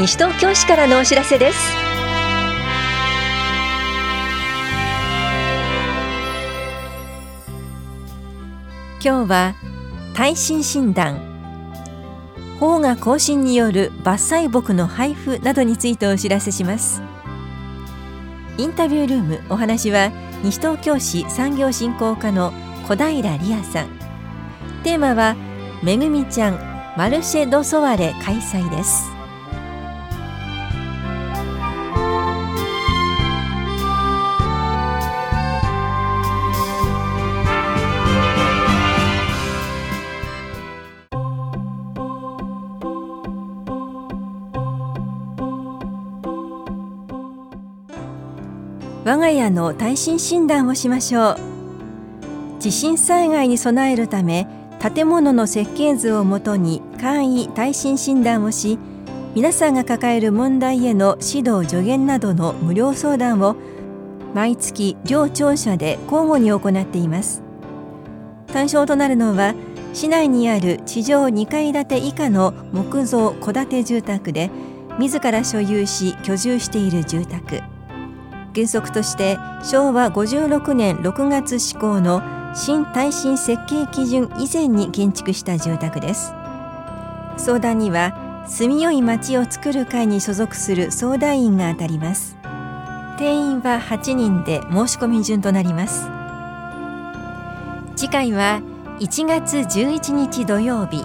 西東京市からのお知らせです。今日は耐震診断。法が更新による伐採木の配布などについてお知らせします。インタビュールームお話は西東京市産業振興課の小平理也さん。テーマはめぐみちゃんマルシェ・ド・ソワレ開催です。我が家の耐震診断をしましょう。地震災害に備えるため建物の設計図をもとに簡易耐震診断をし皆さんが抱える問題への指導助言などの無料相談を毎月両庁舎で交互に行っています。対象となるのは市内にある地上2階建て以下の木造戸建て住宅で自ら所有し居住している住宅。原則として昭和56年6月施行の新耐震設計基準以前に建築した住宅です。相談には住みよい町を作る会に所属する相談員が当たります。定員は8人で申し込み順となります。次回は1月11日土曜日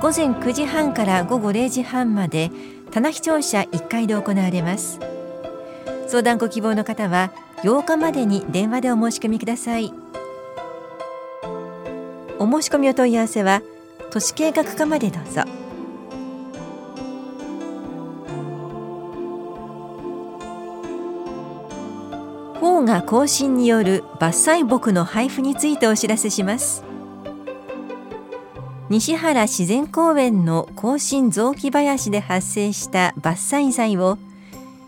午前9時半から午後0時半まで棚視聴者1階で行われます。相談ご希望の方は8日までに電話でお申し込みください。お申し込みお問い合わせは都市計画課までどうぞ。法が更新による伐採木の配布についてお知らせします。西原自然公園の更新雑木林で発生した伐採材を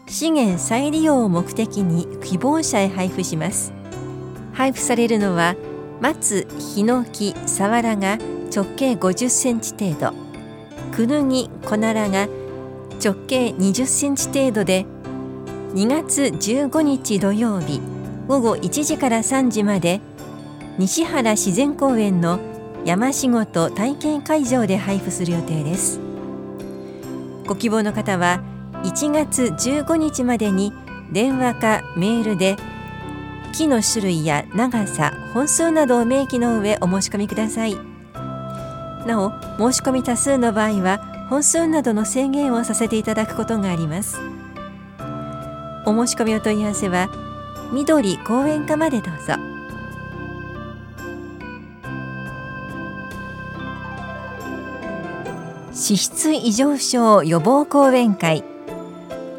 資源再利用を目的に希望者へ配布します。配布されるのは松、ヒノキ、サワラが直径50センチ程度。クヌギ、コナラが直径20センチ程度で2月15日土曜日午後1時から3時まで西原自然公園の山仕事体験会場で配布する予定です。ご希望の方は1月15日までに電話かメールで木の種類や長さ本数などを明記の上お申し込みください。なお申し込み多数の場合は本数などの制限をさせていただくことがあります。お申し込みお問い合わせは緑公園課までどうぞ。脂質異常症予防講演会。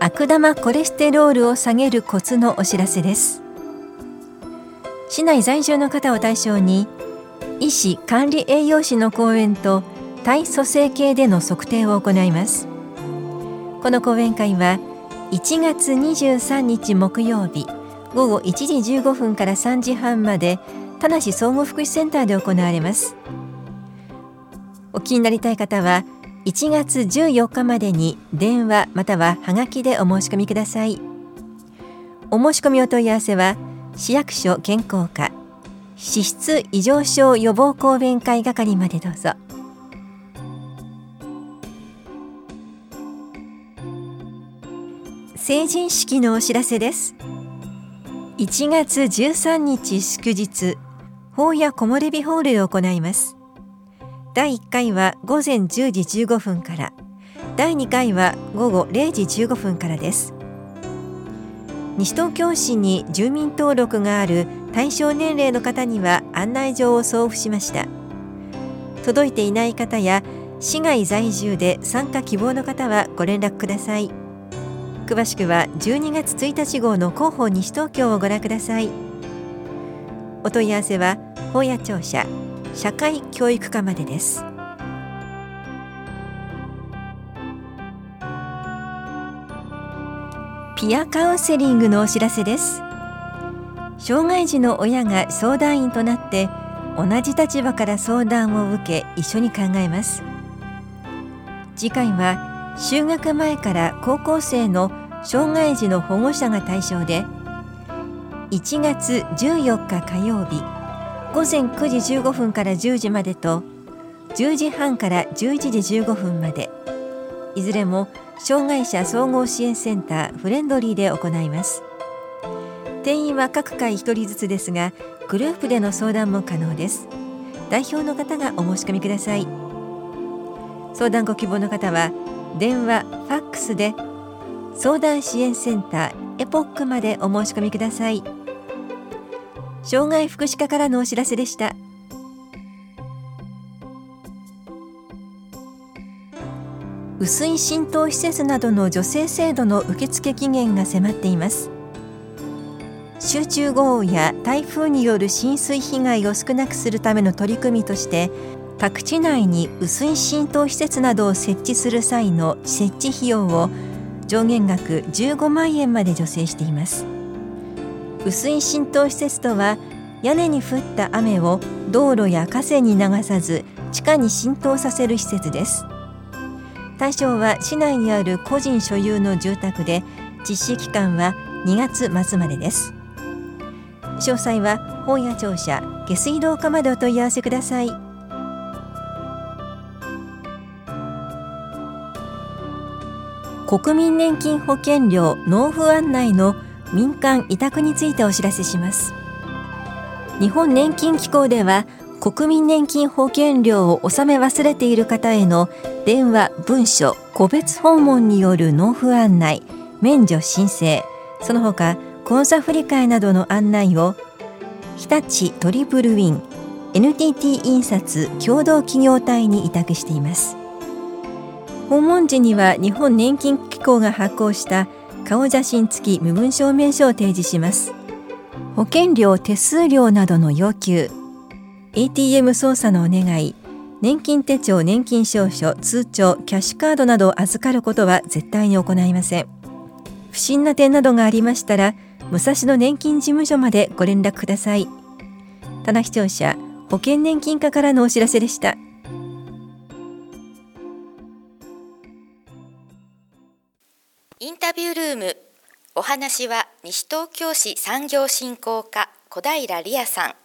悪玉コレステロールを下げるコツのお知らせです。市内在住の方を対象に医師管理栄養士の講演と体組成計での測定を行います。この講演会は1月23日木曜日午後1時15分から3時半まで田無総合福祉センターで行われます。お気になりたい方は1月14日までに電話またははがきでお申し込みください。お申し込みお問い合わせは市役所健康課脂質異常症予防講演会係までどうぞ。成人式のお知らせです。1月13日祝日法や木漏れ日ホールを行います。第1回は午前10時15分から。第2回は午後0時15分からです。西東京市に住民登録がある対象年齢の方には案内状を送付しました。届いていない方や市外在住で参加希望の方はご連絡ください。詳しくは12月1日号の広報西東京をご覧ください。お問い合わせは法屋庁舎社会教育課までです。ピアカウンセリングのお知らせです。障害児の親が相談員となって同じ立場から相談を受け一緒に考えます。次回は就学前から高校生の障害児の保護者が対象で1月14日火曜日午前9時15分から10時までと10時半から11時15分までいずれも障害者総合支援センターフレンドリーで行います。定員は各回1人ずつですがグループでの相談も可能です。代表の方がお申し込みください。相談ご希望の方は電話、ファックスで相談支援センターエポックまでお申し込みください。障害福祉課からのお知らせでした。薄い浸透施設などの助成制度の受付期限が迫っています。集中豪雨や台風による浸水被害を少なくするための取り組みとして宅地内に薄い浸透施設などを設置する際の設置費用を上限額15万円まで助成しています。薄い浸透施設とは屋根に降った雨を道路や河川に流さず地下に浸透させる施設です。対象は市内にある個人所有の住宅で実施期間は2月末までです。詳細は本屋庁舎下水道課までお問い合わせください。国民年金保険料納付案内の民間委託についてお知らせします。日本年金機構では国民年金保険料を納め忘れている方への電話文書個別訪問による納付案内免除申請。その他口座振替などの案内を日立トリプルウィン NTT 印刷共同企業体に委託しています。訪問時には日本年金機構が発行した顔写真付き身分証明書を提示します。保険料手数料などの要求。ATM 操作のお願い。年金手帳年金証書通帳キャッシュカードなどを預かることは絶対に行いません。不審な点などがありましたら武蔵野年金事務所までご連絡ください。棚視聴者保険年金課からのお知らせでした。インタビュールーム。お話は西東京市産業振興課小平理也さん。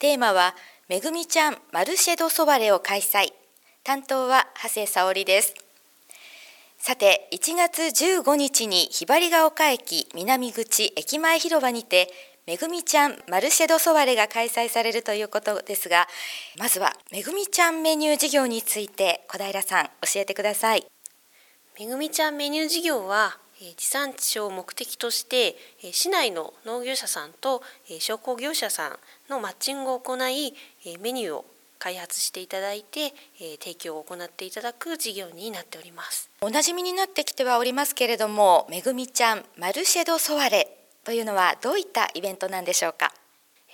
テーマはめぐみちゃんマルシェドソワレを開催。担当は長谷沙織です。さて1月15日にひばりが丘駅南口駅前広場にてめぐみちゃんマルシェドソワレが開催されるということですがまずはめぐみちゃんメニュー事業について小平さん教えてください。めぐみちゃんメニュー事業は地産地消を目的として市内の農業者さんと商工業者さんのマッチングを行いメニューを開発していただいて提供を行っていただく事業になっております。おなじみになってきてはおりますけれどもめぐみちゃんマルシェドソワレというのはどういったイベントなんでしょうか？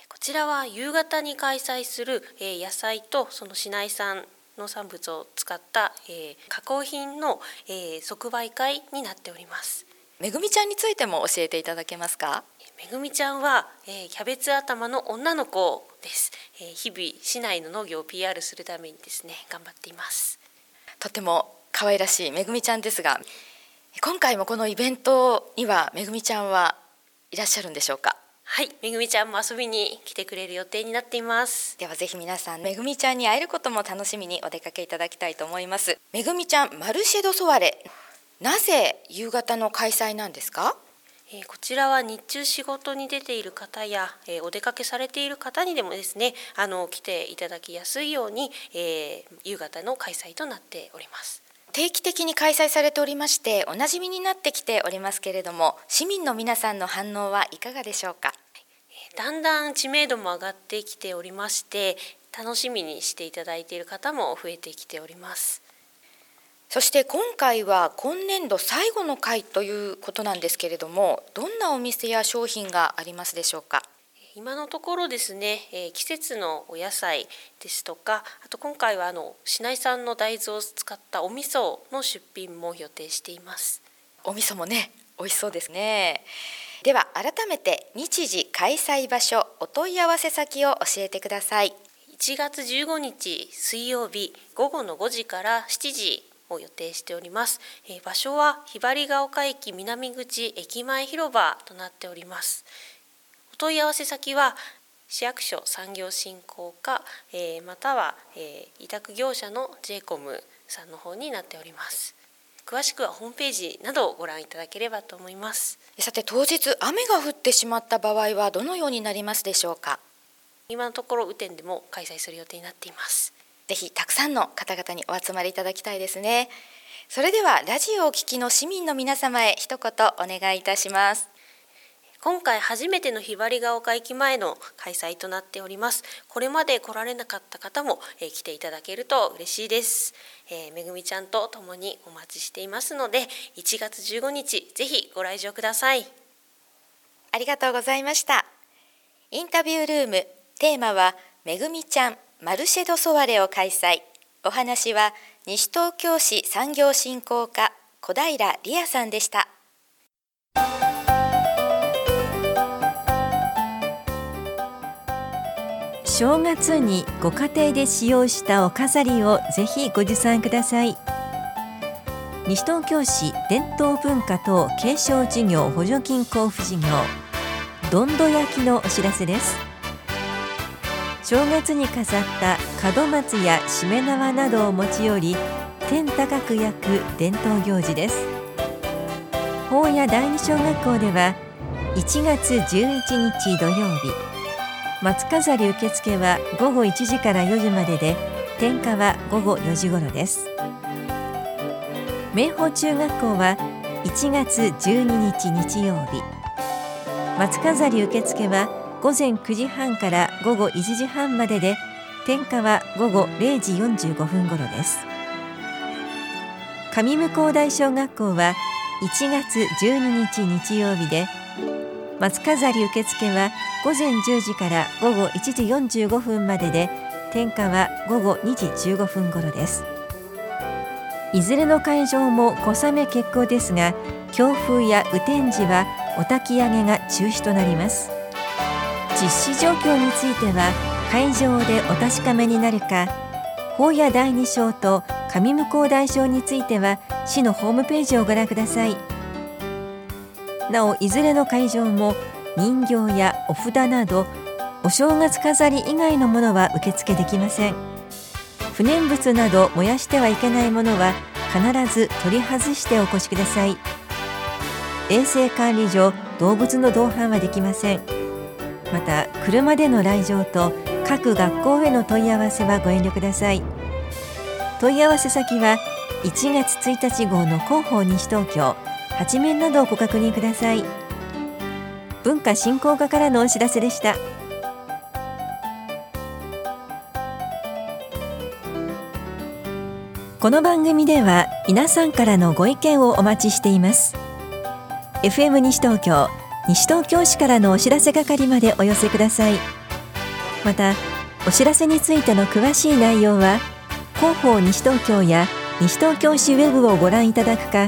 こちらは夕方に開催する野菜とその市内産農産物を使った、え加工品の、え即売会になっております。めぐみちゃんについても教えていただけますか？めぐみちゃんは、えキャベツ頭の女の子です、え日々市内の農業を PR するためにですね頑張っています。とても可愛らしいめぐみちゃんですが今回もこのイベントにはめぐみちゃんはいらっしゃるんでしょうか？はい。めぐみちゃんも遊びに来てくれる予定になっています。ではぜひ皆さんめぐみちゃんに会えることも楽しみにお出かけいただきたいと思います。めぐみちゃんマルシェドソワレ。なぜ夕方の開催なんですか？えこちらは日中仕事に出ている方や、えお出かけされている方にでもですねあの来ていただきやすいように、えー、夕方の開催となっております。定期的に開催されておりましておなじみになってきておりますけれども市民の皆さんの反応はいかがでしょうか？だんだん知名度も上がってきておりまして楽しみにしていただいている方も増えてきております。そして今回は今年度最後の回ということなんですけれどもどんなお店や商品がありますでしょうか？今のところですね、え季節のお野菜ですとかあと今回はあの市内産の大豆を使ったお味噌の出品も予定しています。お味噌もね美味しそうですねでは改めて日時開催場所お問い合わせ先を教えてください。1月15日水曜日午後の5時から7時を予定しております、え場所はひばりが丘駅南口駅前広場となっております。お問い合わせ先は市役所産業振興課、えまたは、え委託業者の j イコムさんの方になっております。詳しくはホームページなどをご覧いただければと思います。さて当日雨が降ってしまった場合はどのようになりますでしょうか？今のところ雨天でも開催する予定になっています。ぜひたくさんの方々にお集まりいただきたいですね。それではラジオを聴きの市民の皆様へ一言お願いいたします今回初めてのひばりが丘駅前の開催となっております。これまで来られなかった方も、えー、来ていただけると嬉しいです、えー、めぐみちゃんと共にお待ちしていますので1月15日ぜひご来場ください。ありがとうございました。インタビュールームテーマはめぐみちゃんマルシェドソワレを開催。お話は西東京市産業振興課小平理也さんでした。正月にご家庭で使用したお飾りをぜひご持参ください。西東京市伝統文化等継承事業補助金交付事業どんど焼きのお知らせです。正月に飾った門松やしめ縄などを持ち寄り天高く焼く伝統行事です。法屋第二小学校では1月11日土曜日松飾り受付は午後1時から4時までで点火は午後4時頃です。明豊中学校は1月12日日曜日。松飾り受付は午前9時半から午後1時半までで点火は午後0時45分頃です。上向大小学校は1月12日日曜日で松飾り受付は午前10時から午後1時45分までで点火は午後2時15分頃です。いずれの会場も小雨決行ですが強風や雨天時はお焚き上げが中止となります。実施状況については会場でお確かめになるか法屋第二章と上向こう大章については市のホームページをご覧ください。なおいずれの会場も人形やお札などお正月飾り以外のものは受付できません。不燃物など燃やしてはいけないものは必ず取り外してお越しください。衛生管理上動物の同伴はできません。また車での来場と各学校への問い合わせはご遠慮ください。問い合わせ先は1月1日号の広報西東京。八面などをご確認ください。文化振興課からのお知らせでした。この番組では皆さんからのご意見をお待ちしています。FM 西東京西東京市からのお知らせ係までお寄せください。またお知らせについての詳しい内容は広報西東京や西東京市ウェブをご覧いただくか